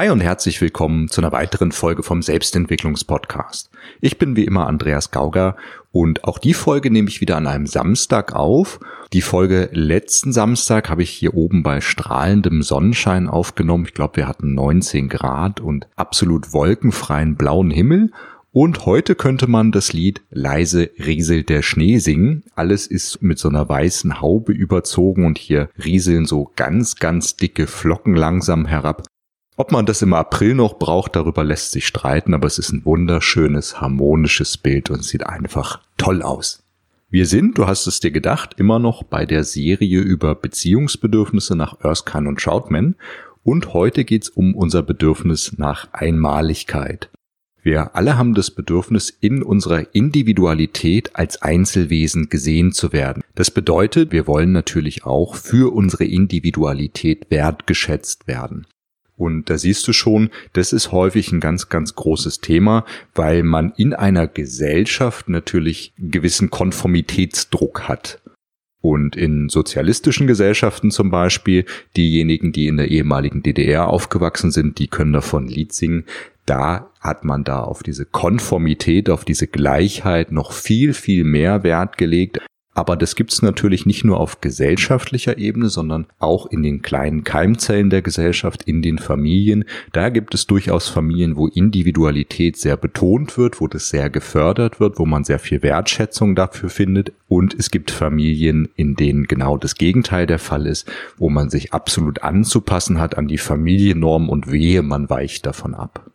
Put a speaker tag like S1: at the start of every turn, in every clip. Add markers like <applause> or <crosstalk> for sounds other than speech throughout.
S1: Hi und herzlich willkommen zu einer weiteren Folge vom Selbstentwicklungspodcast. Ich bin wie immer Andreas Gauger und auch die Folge nehme ich wieder an einem Samstag auf. Die Folge letzten Samstag habe ich hier oben bei strahlendem Sonnenschein aufgenommen. Ich glaube, wir hatten 19 Grad und absolut wolkenfreien blauen Himmel. Und heute könnte man das Lied Leise rieselt der Schnee singen. Alles ist mit so einer weißen Haube überzogen und hier rieseln so ganz, ganz dicke Flocken langsam herab. Ob man das im April noch braucht, darüber lässt sich streiten, aber es ist ein wunderschönes, harmonisches Bild und sieht einfach toll aus. Wir sind, du hast es dir gedacht, immer noch bei der Serie über Beziehungsbedürfnisse nach Erskine und Troutman und heute geht's um unser Bedürfnis nach Einmaligkeit. Wir alle haben das Bedürfnis, in unserer Individualität als Einzelwesen gesehen zu werden. Das bedeutet, wir wollen natürlich auch für unsere Individualität wertgeschätzt werden. Und da siehst du schon, das ist häufig ein ganz, ganz großes Thema, weil man in einer Gesellschaft natürlich gewissen Konformitätsdruck hat. Und in sozialistischen Gesellschaften zum Beispiel, diejenigen, die in der ehemaligen DDR aufgewachsen sind, die können davon Lied singen. Da hat man da auf diese Konformität, auf diese Gleichheit noch viel, viel mehr Wert gelegt, aber das gibt's natürlich nicht nur auf gesellschaftlicher Ebene, sondern auch in den kleinen Keimzellen der Gesellschaft, in den Familien. Da gibt es durchaus Familien, wo Individualität sehr betont wird, wo das sehr gefördert wird, wo man sehr viel Wertschätzung dafür findet. Und es gibt Familien, in denen genau das Gegenteil der Fall ist, wo man sich absolut anzupassen hat an die Familiennorm und wehe, man weicht davon ab.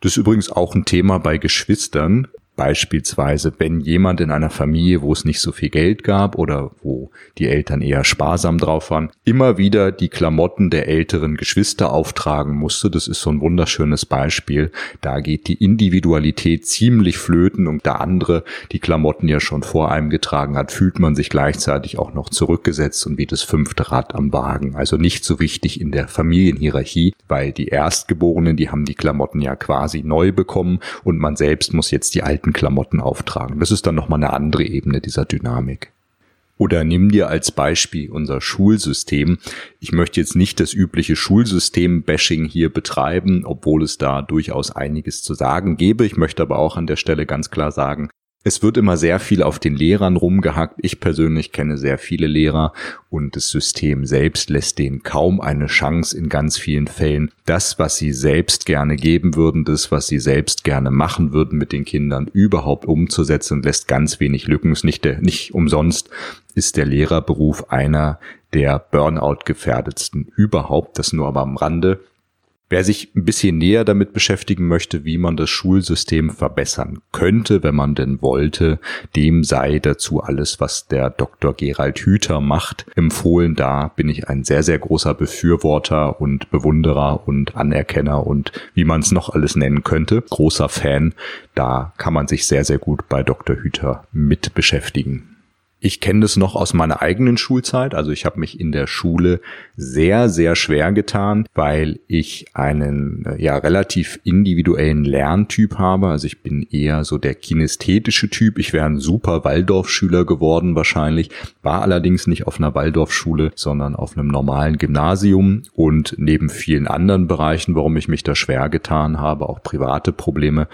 S1: Das ist übrigens auch ein Thema bei Geschwistern. Beispielsweise, wenn jemand in einer Familie, wo es nicht so viel Geld gab oder wo die Eltern eher sparsam drauf waren, immer wieder die Klamotten der älteren Geschwister auftragen musste. Das ist so ein wunderschönes Beispiel. Da geht die Individualität ziemlich flöten und da andere die Klamotten ja schon vor einem getragen hat, fühlt man sich gleichzeitig auch noch zurückgesetzt und wie das fünfte Rad am Wagen. Also nicht so wichtig in der Familienhierarchie, weil die Erstgeborenen, die haben die Klamotten ja quasi neu bekommen und man selbst muss jetzt die alten alten Klamotten auftragen. Das ist dann nochmal eine andere Ebene dieser Dynamik. Oder nimm dir als Beispiel unser Schulsystem. Ich möchte jetzt nicht das übliche Schulsystem-Bashing hier betreiben, obwohl es da durchaus einiges zu sagen gäbe. Ich möchte aber auch an der Stelle ganz klar sagen, es wird immer sehr viel auf den Lehrern rumgehackt. Ich persönlich kenne sehr viele Lehrer und das System selbst lässt denen kaum eine Chance in ganz vielen Fällen. Das, was sie selbst gerne geben würden, das, was sie selbst gerne machen würden mit den Kindern, überhaupt umzusetzen lässt ganz wenig Lücken. Ist nicht, der, nicht umsonst ist der Lehrerberuf einer der Burnout-gefährdetsten überhaupt. Das nur aber am Rande. Wer sich ein bisschen näher damit beschäftigen möchte, wie man das Schulsystem verbessern könnte, wenn man denn wollte, dem sei dazu alles, was der Dr. Gerald Hüther macht, empfohlen. Da bin ich ein sehr, sehr großer Befürworter und Bewunderer und Anerkenner und wie man es noch alles nennen könnte. Großer Fan. Da kann man sich sehr, sehr gut bei Dr. Hüther mit beschäftigen. Ich kenne das noch aus meiner eigenen Schulzeit. Also ich habe mich in der Schule sehr, sehr schwer getan, weil ich einen ja relativ individuellen Lerntyp habe. Also ich bin eher so der kinästhetische Typ. Ich wäre ein super Waldorfschüler geworden wahrscheinlich, war allerdings nicht auf einer Waldorfschule, sondern auf einem normalen Gymnasium und neben vielen anderen Bereichen, warum ich mich da schwer getan habe, auch private Probleme,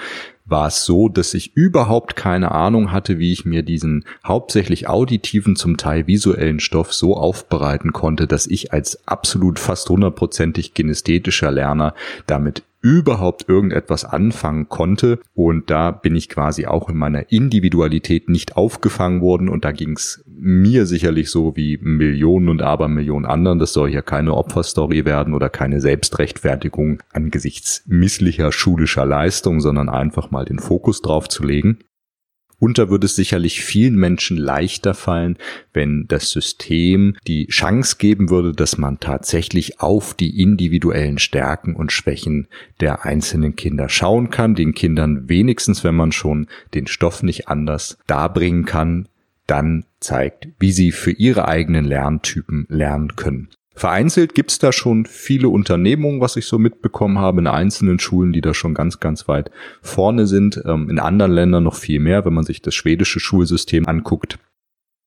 S1: war es so, dass ich überhaupt keine Ahnung hatte, wie ich mir diesen hauptsächlich auditiven, zum Teil visuellen Stoff so aufbereiten konnte, dass ich als absolut fast hundertprozentig kinästhetischer Lerner damit überhaupt irgendetwas anfangen konnte. Und da bin ich quasi auch in meiner Individualität nicht aufgefangen worden. Und da ging es mir sicherlich so wie Millionen und Abermillionen anderen. Das soll hier keine Opferstory werden oder keine Selbstrechtfertigung angesichts misslicher schulischer Leistung, sondern einfach mal den Fokus drauf zu legen. Und da würde es sicherlich vielen Menschen leichter fallen, wenn das System die Chance geben würde, dass man tatsächlich auf die individuellen Stärken und Schwächen der einzelnen Kinder schauen kann, den Kindern wenigstens, wenn man schon den Stoff nicht anders darbringen kann, dann zeigt, wie sie für ihre eigenen Lerntypen lernen können. Vereinzelt gibt's da schon viele Unternehmungen, was ich so mitbekommen habe, in einzelnen Schulen, die da schon ganz, ganz weit vorne sind. Ähm, in anderen Ländern noch viel mehr, wenn man sich das schwedische Schulsystem anguckt.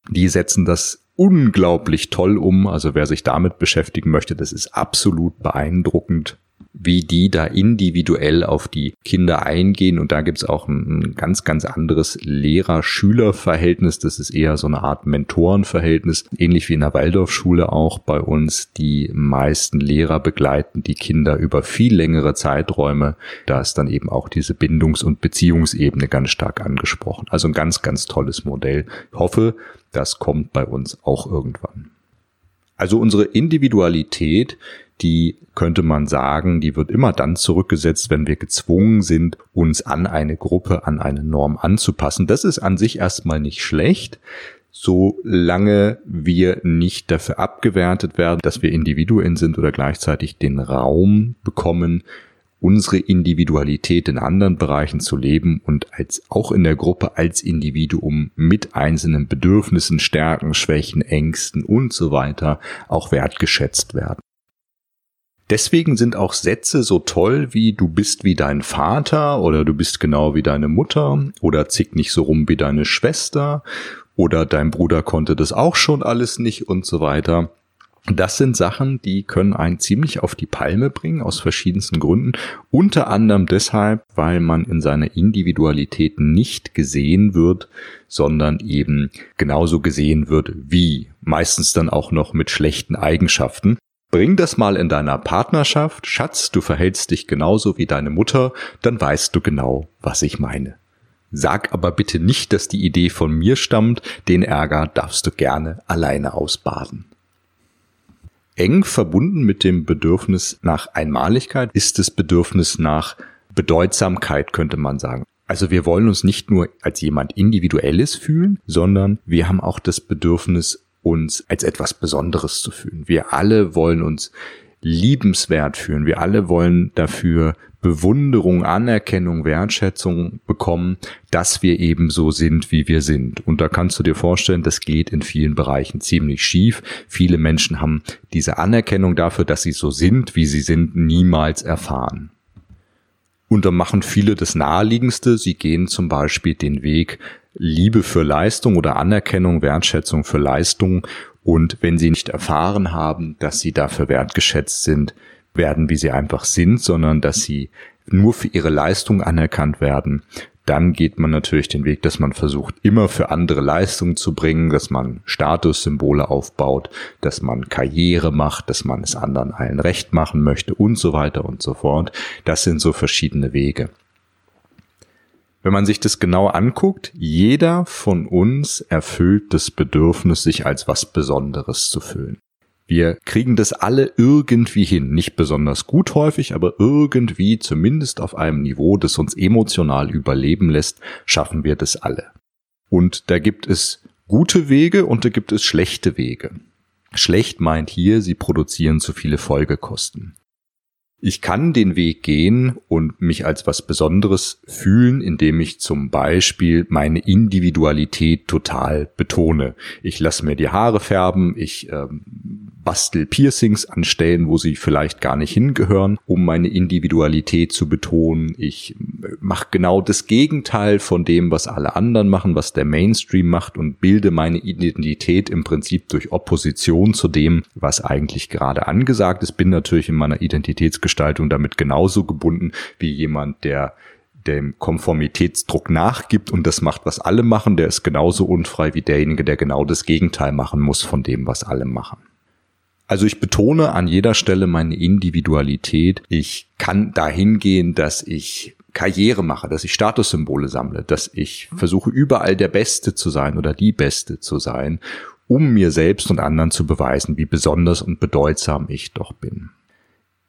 S1: Die setzen das unglaublich toll um. Also wer sich damit beschäftigen möchte, das ist absolut beeindruckend, wie die da individuell auf die Kinder eingehen. Und da gibt's auch ein, ein ganz, ganz anderes Lehrer-Schüler-Verhältnis. Das ist eher so eine Art Mentorenverhältnis, ähnlich wie in der Waldorfschule auch bei uns. Die meisten Lehrer begleiten die Kinder über viel längere Zeiträume. Da ist dann eben auch diese Bindungs- und Beziehungsebene ganz stark angesprochen. Also ein ganz, ganz tolles Modell. Ich hoffe, das kommt bei uns auch irgendwann. Also unsere Individualität, die könnte man sagen, die wird immer dann zurückgesetzt, wenn wir gezwungen sind, uns an eine Gruppe, an eine Norm anzupassen. Das ist an sich erstmal nicht schlecht, solange wir nicht dafür abgewertet werden, dass wir Individuen sind oder gleichzeitig den Raum bekommen, unsere Individualität in anderen Bereichen zu leben und als auch in der Gruppe als Individuum mit einzelnen Bedürfnissen, Stärken, Schwächen, Ängsten und so weiter auch wertgeschätzt werden. Deswegen sind auch Sätze so toll wie du bist wie dein Vater oder du bist genau wie deine Mutter oder zick nicht so rum wie deine Schwester oder dein Bruder konnte das auch schon alles nicht und so weiter. Das sind Sachen, die können einen ziemlich auf die Palme bringen, aus verschiedensten Gründen. Unter anderem deshalb, weil man in seiner Individualität nicht gesehen wird, sondern eben genauso gesehen wird wie. Meistens dann auch noch mit schlechten Eigenschaften. Bring das mal in deiner Partnerschaft. Schatz, du verhältst dich genauso wie deine Mutter, dann weißt du genau, was ich meine. Sag aber bitte nicht, dass die Idee von mir stammt, den Ärger darfst du gerne alleine ausbaden. Eng verbunden mit dem Bedürfnis nach Einmaligkeit ist das Bedürfnis nach Bedeutsamkeit, könnte man sagen. Also wir wollen uns nicht nur als jemand Individuelles fühlen, sondern wir haben auch das Bedürfnis, uns als etwas Besonderes zu fühlen. Wir alle wollen uns liebenswert fühlen. Wir alle wollen dafür Bewunderung, Anerkennung, Wertschätzung bekommen, dass wir eben so sind, wie wir sind. Und da kannst du dir vorstellen, das geht in vielen Bereichen ziemlich schief. Viele Menschen haben diese Anerkennung dafür, dass sie so sind, wie sie sind, niemals erfahren. Und da machen viele das Naheliegendste. Sie gehen zum Beispiel den Weg Liebe für Leistung oder Anerkennung, Wertschätzung für Leistung. Und wenn sie nicht erfahren haben, dass sie dafür wertgeschätzt sind, werden, wie sie einfach sind, sondern dass sie nur für ihre Leistung anerkannt werden, dann geht man natürlich den Weg, dass man versucht, immer für andere Leistungen zu bringen, dass man Statussymbole aufbaut, dass man Karriere macht, dass man es anderen allen recht machen möchte und so weiter und so fort. Das sind so verschiedene Wege. Wenn man sich das genau anguckt, jeder von uns erfüllt das Bedürfnis, sich als was Besonderes zu fühlen. Wir kriegen das alle irgendwie hin. Nicht besonders gut häufig, aber irgendwie, zumindest auf einem Niveau, das uns emotional überleben lässt, schaffen wir das alle. Und da gibt es gute Wege und da gibt es schlechte Wege. Schlecht meint hier, sie produzieren zu viele Folgekosten. Ich kann den Weg gehen und mich als was Besonderes fühlen, indem ich zum Beispiel meine Individualität total betone. Ich lasse mir die Haare färben, ich ähm, bastel Piercings an Stellen, wo sie vielleicht gar nicht hingehören, um meine Individualität zu betonen. Ich mache genau das Gegenteil von dem, was alle anderen machen, was der Mainstream macht und bilde meine Identität im Prinzip durch Opposition zu dem, was eigentlich gerade angesagt ist. Bin natürlich in meiner Identitätsgestaltung damit genauso gebunden wie jemand, der dem Konformitätsdruck nachgibt und das macht, was alle machen, der ist genauso unfrei wie derjenige, der genau das Gegenteil machen muss von dem, was alle machen. Also ich betone an jeder Stelle meine Individualität. Ich kann dahin gehen, dass ich Karriere mache, dass ich Statussymbole sammle, dass ich versuche überall der Beste zu sein oder die Beste zu sein, um mir selbst und anderen zu beweisen, wie besonders und bedeutsam ich doch bin.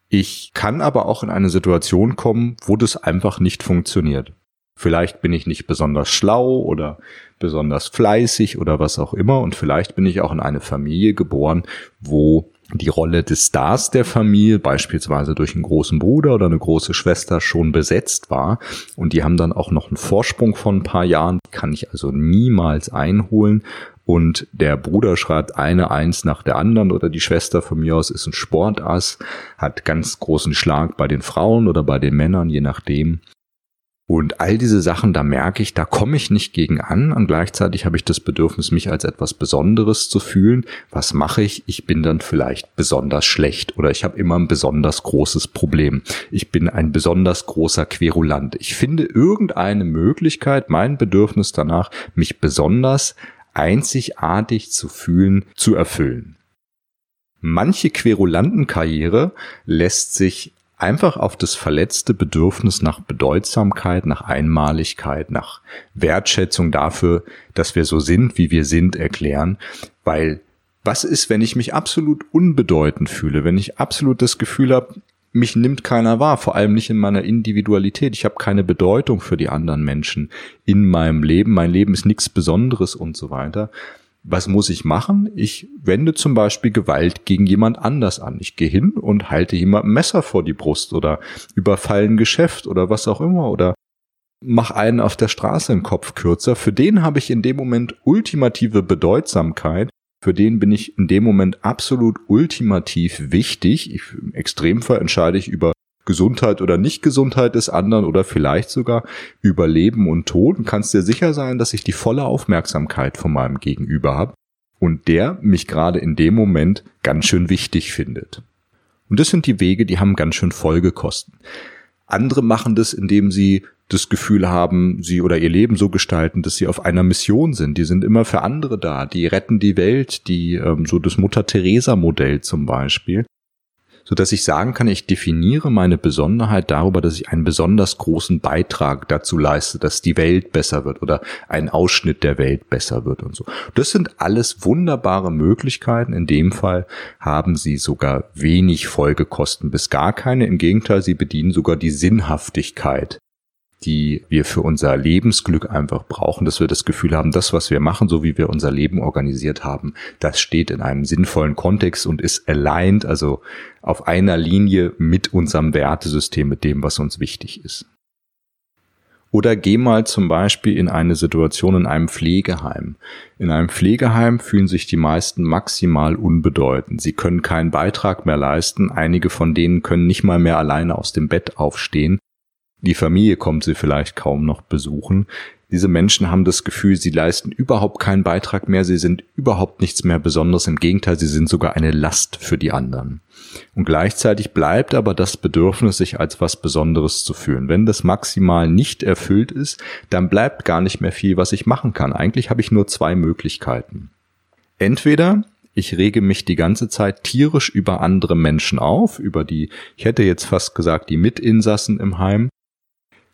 S1: Ich kann aber auch in eine Situation kommen, wo das einfach nicht funktioniert. Vielleicht bin ich nicht besonders schlau oder besonders fleißig oder was auch immer und vielleicht bin ich auch in eine Familie geboren, wo die Rolle des Stars der Familie, beispielsweise durch einen großen Bruder oder eine große Schwester, schon besetzt war. Und die haben dann auch noch einen Vorsprung von ein paar Jahren, kann ich also niemals einholen. Und der Bruder schreibt eine Eins nach der anderen oder die Schwester von mir aus ist ein Sportass, hat ganz großen Schlag bei den Frauen oder bei den Männern, je nachdem. Und all diese Sachen, da merke ich, da komme ich nicht gegen an und gleichzeitig habe ich das Bedürfnis, mich als etwas Besonderes zu fühlen. Was mache ich? Ich bin dann vielleicht besonders schlecht oder ich habe immer ein besonders großes Problem. Ich bin ein besonders großer Querulant. Ich finde irgendeine Möglichkeit, mein Bedürfnis danach, mich besonders einzigartig zu fühlen, zu erfüllen. Manche Querulantenkarriere lässt sich einfach auf das verletzte Bedürfnis nach Bedeutsamkeit, nach Einmaligkeit, nach Wertschätzung dafür, dass wir so sind, wie wir sind, erklären. Weil was ist, wenn ich mich absolut unbedeutend fühle, wenn ich absolut das Gefühl habe, mich nimmt keiner wahr, vor allem nicht in meiner Individualität. Ich habe keine Bedeutung für die anderen Menschen in meinem Leben. Mein Leben ist nichts Besonderes und so weiter was muss ich machen? Ich wende zum Beispiel Gewalt gegen jemand anders an. Ich gehe hin und halte jemand Messer vor die Brust oder überfallen Geschäft oder was auch immer oder mach einen auf der Straße im Kopf kürzer. Für den habe ich in dem Moment ultimative Bedeutsamkeit. Für den bin ich in dem Moment absolut ultimativ wichtig. Ich, Im Extremfall entscheide ich über Gesundheit oder Nicht-Gesundheit des anderen oder vielleicht sogar über Leben und Tod und kannst dir sicher sein, dass ich die volle Aufmerksamkeit von meinem Gegenüber habe und der mich gerade in dem Moment ganz schön wichtig findet. Und das sind die Wege, die haben ganz schön Folgekosten. Andere machen das, indem sie das Gefühl haben, sie oder ihr Leben so gestalten, dass sie auf einer Mission sind. Die sind immer für andere da. Die retten die Welt, die ähm, so das Mutter Teresa Modell zum Beispiel so dass ich sagen kann, ich definiere meine Besonderheit darüber, dass ich einen besonders großen Beitrag dazu leiste, dass die Welt besser wird oder ein Ausschnitt der Welt besser wird und so. Das sind alles wunderbare Möglichkeiten. In dem Fall haben sie sogar wenig Folgekosten bis gar keine. Im Gegenteil, sie bedienen sogar die Sinnhaftigkeit die wir für unser Lebensglück einfach brauchen, dass wir das Gefühl haben, das, was wir machen, so wie wir unser Leben organisiert haben, das steht in einem sinnvollen Kontext und ist aligned, also auf einer Linie mit unserem Wertesystem, mit dem, was uns wichtig ist. Oder geh mal zum Beispiel in eine Situation in einem Pflegeheim. In einem Pflegeheim fühlen sich die meisten maximal unbedeutend. Sie können keinen Beitrag mehr leisten. Einige von denen können nicht mal mehr alleine aus dem Bett aufstehen. Die Familie kommt sie vielleicht kaum noch besuchen. Diese Menschen haben das Gefühl, sie leisten überhaupt keinen Beitrag mehr, sie sind überhaupt nichts mehr Besonderes, im Gegenteil, sie sind sogar eine Last für die anderen. Und gleichzeitig bleibt aber das Bedürfnis, sich als was Besonderes zu fühlen. Wenn das maximal nicht erfüllt ist, dann bleibt gar nicht mehr viel, was ich machen kann. Eigentlich habe ich nur zwei Möglichkeiten. Entweder ich rege mich die ganze Zeit tierisch über andere Menschen auf, über die, ich hätte jetzt fast gesagt, die Mitinsassen im Heim,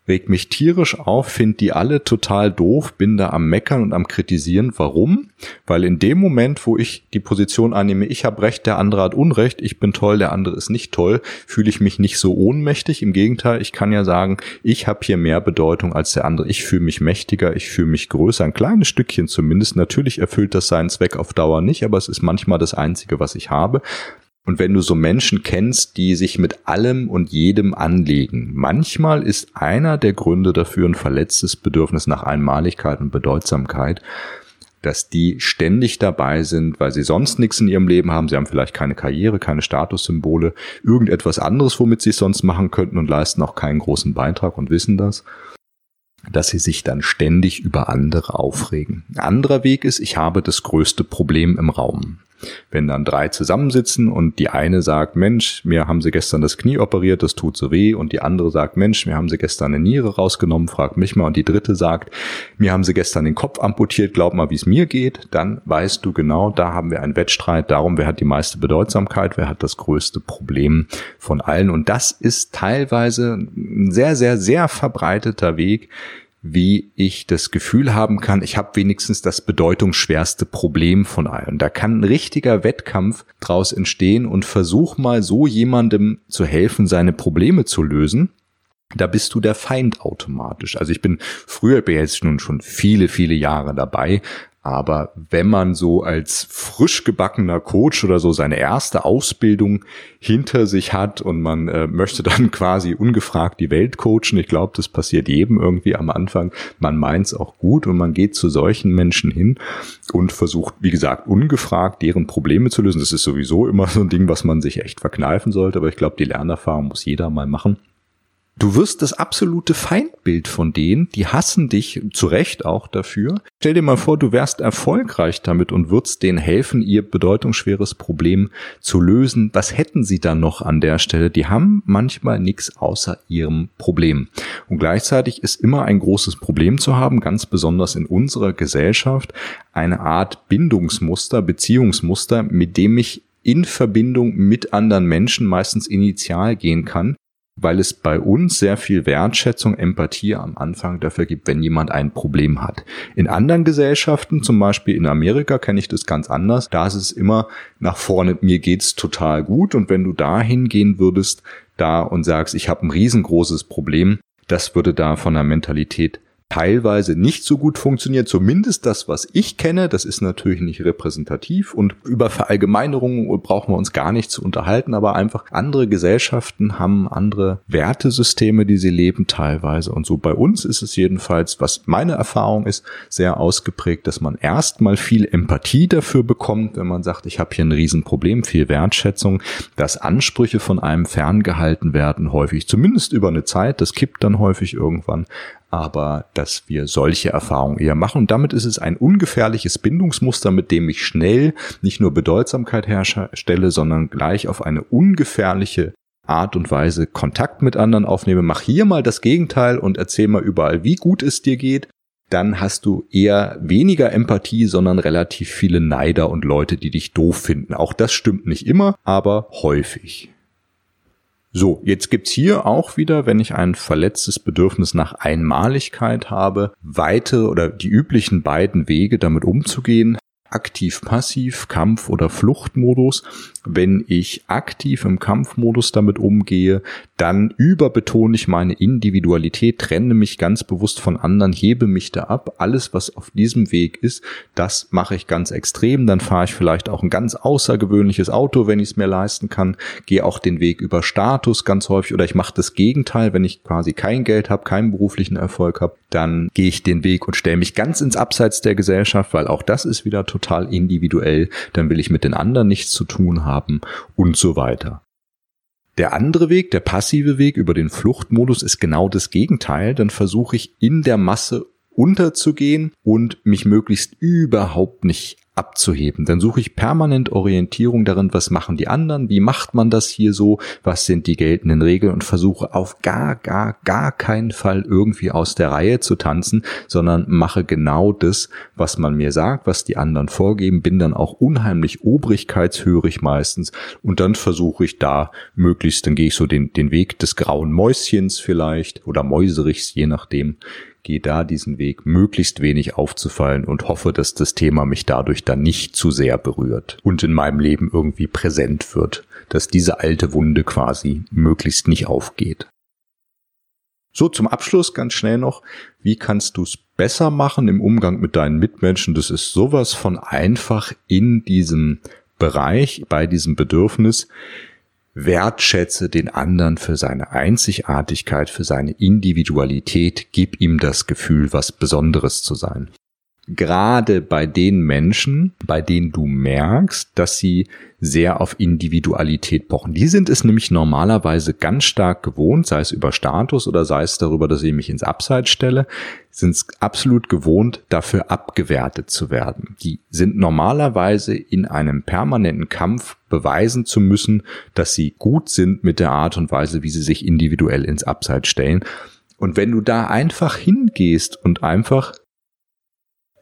S1: regt mich tierisch auf, finde die alle total doof, bin da am Meckern und am Kritisieren. Warum? Weil in dem Moment, wo ich die Position annehme, ich habe Recht, der andere hat Unrecht, ich bin toll, der andere ist nicht toll, fühle ich mich nicht so ohnmächtig. Im Gegenteil, ich kann ja sagen, ich habe hier mehr Bedeutung als der andere. Ich fühle mich mächtiger, ich fühle mich größer, ein kleines Stückchen zumindest. Natürlich erfüllt das seinen Zweck auf Dauer nicht, aber es ist manchmal das Einzige, was ich habe. Und wenn du so Menschen kennst, die sich mit allem und jedem anlegen, manchmal ist einer der Gründe dafür ein verletztes Bedürfnis nach Einmaligkeit und Bedeutsamkeit, dass die ständig dabei sind, weil sie sonst nichts in ihrem Leben haben. Sie haben vielleicht keine Karriere, keine Statussymbole, irgendetwas anderes, womit sie es sonst machen könnten und leisten auch keinen großen Beitrag und wissen das dass sie sich dann ständig über andere aufregen. Ein anderer Weg ist, ich habe das größte Problem im Raum. Wenn dann drei zusammensitzen und die eine sagt, Mensch, mir haben sie gestern das Knie operiert, das tut so weh, und die andere sagt, Mensch, mir haben sie gestern eine Niere rausgenommen, frag mich mal, und die dritte sagt, mir haben sie gestern den Kopf amputiert, glaub mal, wie es mir geht, dann weißt du genau, da haben wir einen Wettstreit darum, wer hat die meiste Bedeutsamkeit, wer hat das größte Problem von allen. Und das ist teilweise ein sehr, sehr, sehr verbreiteter Weg, wie ich das Gefühl haben kann, ich habe wenigstens das bedeutungsschwerste Problem von allen. Da kann ein richtiger Wettkampf draus entstehen und versuch mal so jemandem zu helfen, seine Probleme zu lösen. Da bist du der Feind automatisch. Also ich bin früher, bin jetzt nun schon viele, viele Jahre dabei, aber wenn man so als frisch gebackener Coach oder so seine erste Ausbildung hinter sich hat und man äh, möchte <laughs> dann quasi ungefragt die Welt coachen, ich glaube, das passiert jedem irgendwie am Anfang. Man meint's auch gut und man geht zu solchen Menschen hin und versucht, wie gesagt, ungefragt deren Probleme zu lösen. Das ist sowieso immer so ein Ding, was man sich echt verkneifen sollte, aber ich glaube, die Lernerfahrung muss jeder mal machen. Du wirst das absolute Feindbild von denen, die hassen dich zu Recht auch dafür. Stell dir mal vor, du wärst erfolgreich damit und würdest denen helfen, ihr bedeutungsschweres Problem zu lösen. Was hätten sie dann noch an der Stelle? Die haben manchmal nichts außer ihrem Problem. Und gleichzeitig ist immer ein großes Problem zu haben, ganz besonders in unserer Gesellschaft, eine Art Bindungsmuster, Beziehungsmuster, mit dem ich in Verbindung mit anderen Menschen meistens initial gehen kann weil es bei uns sehr viel Wertschätzung, Empathie am Anfang dafür gibt, wenn jemand ein Problem hat. In anderen Gesellschaften, zum Beispiel in Amerika, kenne ich das ganz anders. Da ist es immer nach vorne, mir geht's total gut und wenn du da hingehen würdest, da und sagst, ich habe ein riesengroßes Problem, das würde da von der Mentalität teilweise nicht so gut funktioniert, zumindest das, was ich kenne, das ist natürlich nicht repräsentativ. Und über Verallgemeinerungen brauchen wir uns gar nicht zu unterhalten, aber einfach andere Gesellschaften haben andere Wertesysteme, die sie leben teilweise. Und so bei uns ist es jedenfalls, was meine Erfahrung ist, sehr ausgeprägt, dass man erstmal viel Empathie dafür bekommt, wenn man sagt, ich habe hier ein Riesenproblem, viel Wertschätzung, dass Ansprüche von einem ferngehalten werden, häufig, zumindest über eine Zeit, das kippt dann häufig irgendwann, aber dass wir solche Erfahrungen eher machen. Und damit ist es ein ungefährliches Bindungsmuster, mit dem ich schnell nicht nur Bedeutsamkeit herstelle, sondern gleich auf eine ungefährliche Art und Weise Kontakt mit anderen aufnehme. Mach hier mal das Gegenteil und erzähl mal überall, wie gut es dir geht. Dann hast du eher weniger Empathie, sondern relativ viele Neider und Leute, die dich doof finden. Auch das stimmt nicht immer, aber häufig. So, jetzt gibt's hier auch wieder, wenn ich ein verletztes Bedürfnis nach Einmaligkeit habe, weite oder die üblichen beiden Wege damit umzugehen aktiv-passiv, Kampf- oder Fluchtmodus. Wenn ich aktiv im Kampfmodus damit umgehe, dann überbetone ich meine Individualität, trenne mich ganz bewusst von anderen, hebe mich da ab. Alles, was auf diesem Weg ist, das mache ich ganz extrem. Dann fahre ich vielleicht auch ein ganz außergewöhnliches Auto, wenn ich es mir leisten kann. Gehe auch den Weg über Status ganz häufig oder ich mache das Gegenteil, wenn ich quasi kein Geld habe, keinen beruflichen Erfolg habe, dann gehe ich den Weg und stelle mich ganz ins Abseits der Gesellschaft, weil auch das ist wieder total individuell. Dann will ich mit den anderen nichts zu tun haben und so weiter. Der andere Weg, der passive Weg über den Fluchtmodus ist genau das Gegenteil. Dann versuche ich in der Masse unterzugehen und mich möglichst überhaupt nicht abzuheben. Dann suche ich permanent Orientierung darin, was machen die anderen, wie macht man das hier so, was sind die geltenden Regeln und versuche auf gar, gar, gar keinen Fall irgendwie aus der Reihe zu tanzen, sondern mache genau das, was man mir sagt, was die anderen vorgeben, bin dann auch unheimlich obrigkeitshörig meistens und dann versuche ich da möglichst, dann gehe ich so den, den Weg des grauen Mäuschens vielleicht oder Mäuserichs, je nachdem, gehe da diesen Weg, möglichst wenig aufzufallen und hoffe, dass das Thema mich dadurch dann nicht zu sehr berührt und in meinem Leben irgendwie präsent wird, dass diese alte Wunde quasi möglichst nicht aufgeht. So, zum Abschluss ganz schnell noch, wie kannst du es besser machen im Umgang mit deinen Mitmenschen? Das ist sowas von einfach in diesem Bereich, bei diesem Bedürfnis wertschätze den anderen für seine Einzigartigkeit, für seine Individualität, gib ihm das Gefühl, was Besonderes zu sein. Gerade bei den Menschen, bei denen du merkst, dass sie sehr auf Individualität pochen. Die sind es nämlich normalerweise ganz stark gewohnt, sei es über Status oder sei es darüber, dass ich mich ins Abseits stelle, sind es absolut gewohnt, dafür abgewertet zu werden. Die sind normalerweise in einem permanenten Kampf beweisen zu müssen, dass sie gut sind mit der Art und Weise, wie sie sich individuell ins Abseits stellen. Und wenn du da einfach hingehst und einfach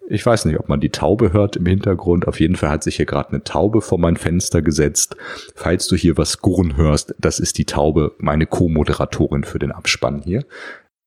S1: ich weiß nicht, ob man die Taube hört im Hintergrund. Auf jeden Fall hat sich hier gerade eine Taube vor mein Fenster gesetzt. Falls du hier was gurren hörst, das ist die Taube, meine Co-Moderatorin für den Abspann hier.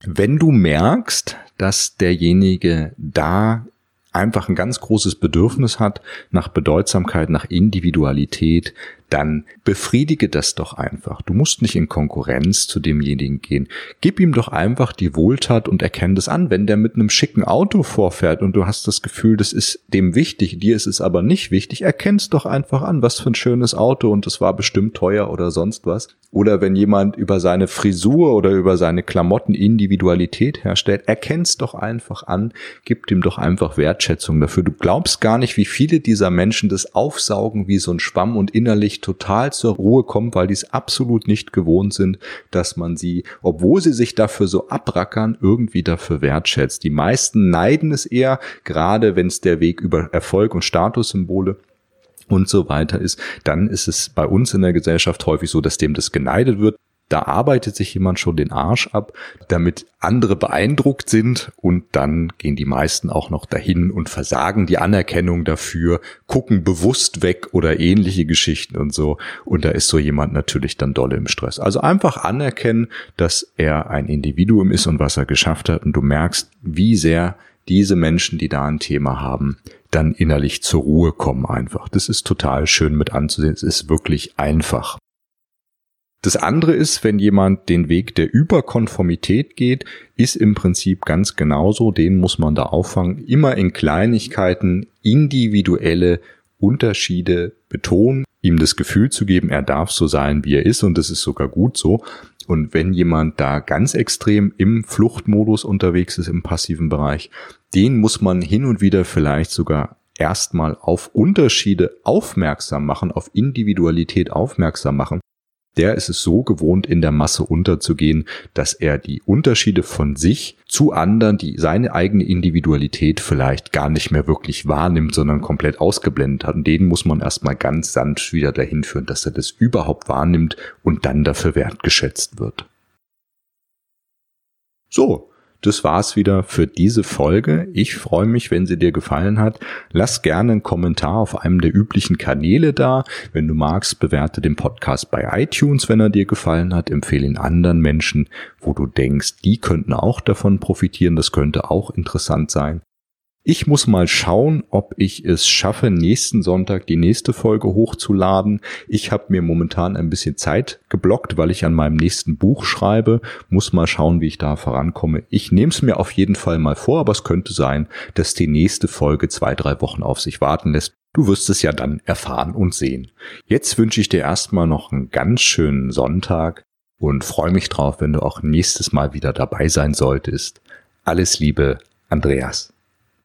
S1: Wenn du merkst, dass derjenige da einfach ein ganz großes Bedürfnis hat nach Bedeutsamkeit, nach Individualität, dann befriedige das doch einfach. Du musst nicht in Konkurrenz zu demjenigen gehen. Gib ihm doch einfach die Wohltat und erkenn das an. Wenn der mit einem schicken Auto vorfährt und du hast das Gefühl, das ist dem wichtig, dir ist es aber nicht wichtig, erkenn's doch einfach an, was für ein schönes Auto und es war bestimmt teuer oder sonst was. Oder wenn jemand über seine Frisur oder über seine Klamotten Individualität herstellt, erkenn's doch einfach an, gib ihm doch einfach Wertschätzung dafür. Du glaubst gar nicht, wie viele dieser Menschen das aufsaugen wie so ein Schwamm und innerlich total zur Ruhe kommen, weil die es absolut nicht gewohnt sind, dass man sie, obwohl sie sich dafür so abrackern, irgendwie dafür wertschätzt. Die meisten neiden es eher, gerade wenn es der Weg über Erfolg und Statussymbole und so weiter ist, dann ist es bei uns in der Gesellschaft häufig so, dass dem das geneidet wird. Da arbeitet sich jemand schon den Arsch ab, damit andere beeindruckt sind und dann gehen die meisten auch noch dahin und versagen die Anerkennung dafür, gucken bewusst weg oder ähnliche Geschichten und so. Und da ist so jemand natürlich dann dolle im Stress. Also einfach anerkennen, dass er ein Individuum ist und was er geschafft hat und du merkst, wie sehr diese Menschen, die da ein Thema haben, dann innerlich zur Ruhe kommen einfach. Das ist total schön mit anzusehen. Es ist wirklich einfach. Das andere ist, wenn jemand den Weg der Überkonformität geht, ist im Prinzip ganz genauso, den muss man da auffangen, immer in Kleinigkeiten individuelle Unterschiede betonen, ihm das Gefühl zu geben, er darf so sein, wie er ist und das ist sogar gut so. Und wenn jemand da ganz extrem im Fluchtmodus unterwegs ist, im passiven Bereich, den muss man hin und wieder vielleicht sogar erstmal auf Unterschiede aufmerksam machen, auf Individualität aufmerksam machen, der ist es so gewohnt, in der Masse unterzugehen, dass er die Unterschiede von sich zu anderen, die seine eigene Individualität vielleicht gar nicht mehr wirklich wahrnimmt, sondern komplett ausgeblendet hat. Und den muss man erstmal ganz sanft wieder dahin führen, dass er das überhaupt wahrnimmt und dann dafür wertgeschätzt wird. So, das war's wieder für diese Folge. Ich freue mich, wenn sie dir gefallen hat. Lass gerne einen Kommentar auf einem der üblichen Kanäle da. Wenn du magst, bewerte den Podcast bei iTunes, wenn er dir gefallen hat. Empfehle ihn anderen Menschen, wo du denkst, die könnten auch davon profitieren. Das könnte auch interessant sein. Ich muss mal schauen, ob ich es schaffe, nächsten Sonntag die nächste Folge hochzuladen. Ich habe mir momentan ein bisschen Zeit geblockt, weil ich an meinem nächsten Buch schreibe. Muss mal schauen, wie ich da vorankomme. Ich nehme es mir auf jeden Fall mal vor, aber es könnte sein, dass die nächste Folge zwei, drei Wochen auf sich warten lässt. Du wirst es ja dann erfahren und sehen. Jetzt wünsche ich dir erstmal noch einen ganz schönen Sonntag und freue mich drauf, wenn du auch nächstes Mal wieder dabei sein solltest. Alles Liebe, Andreas.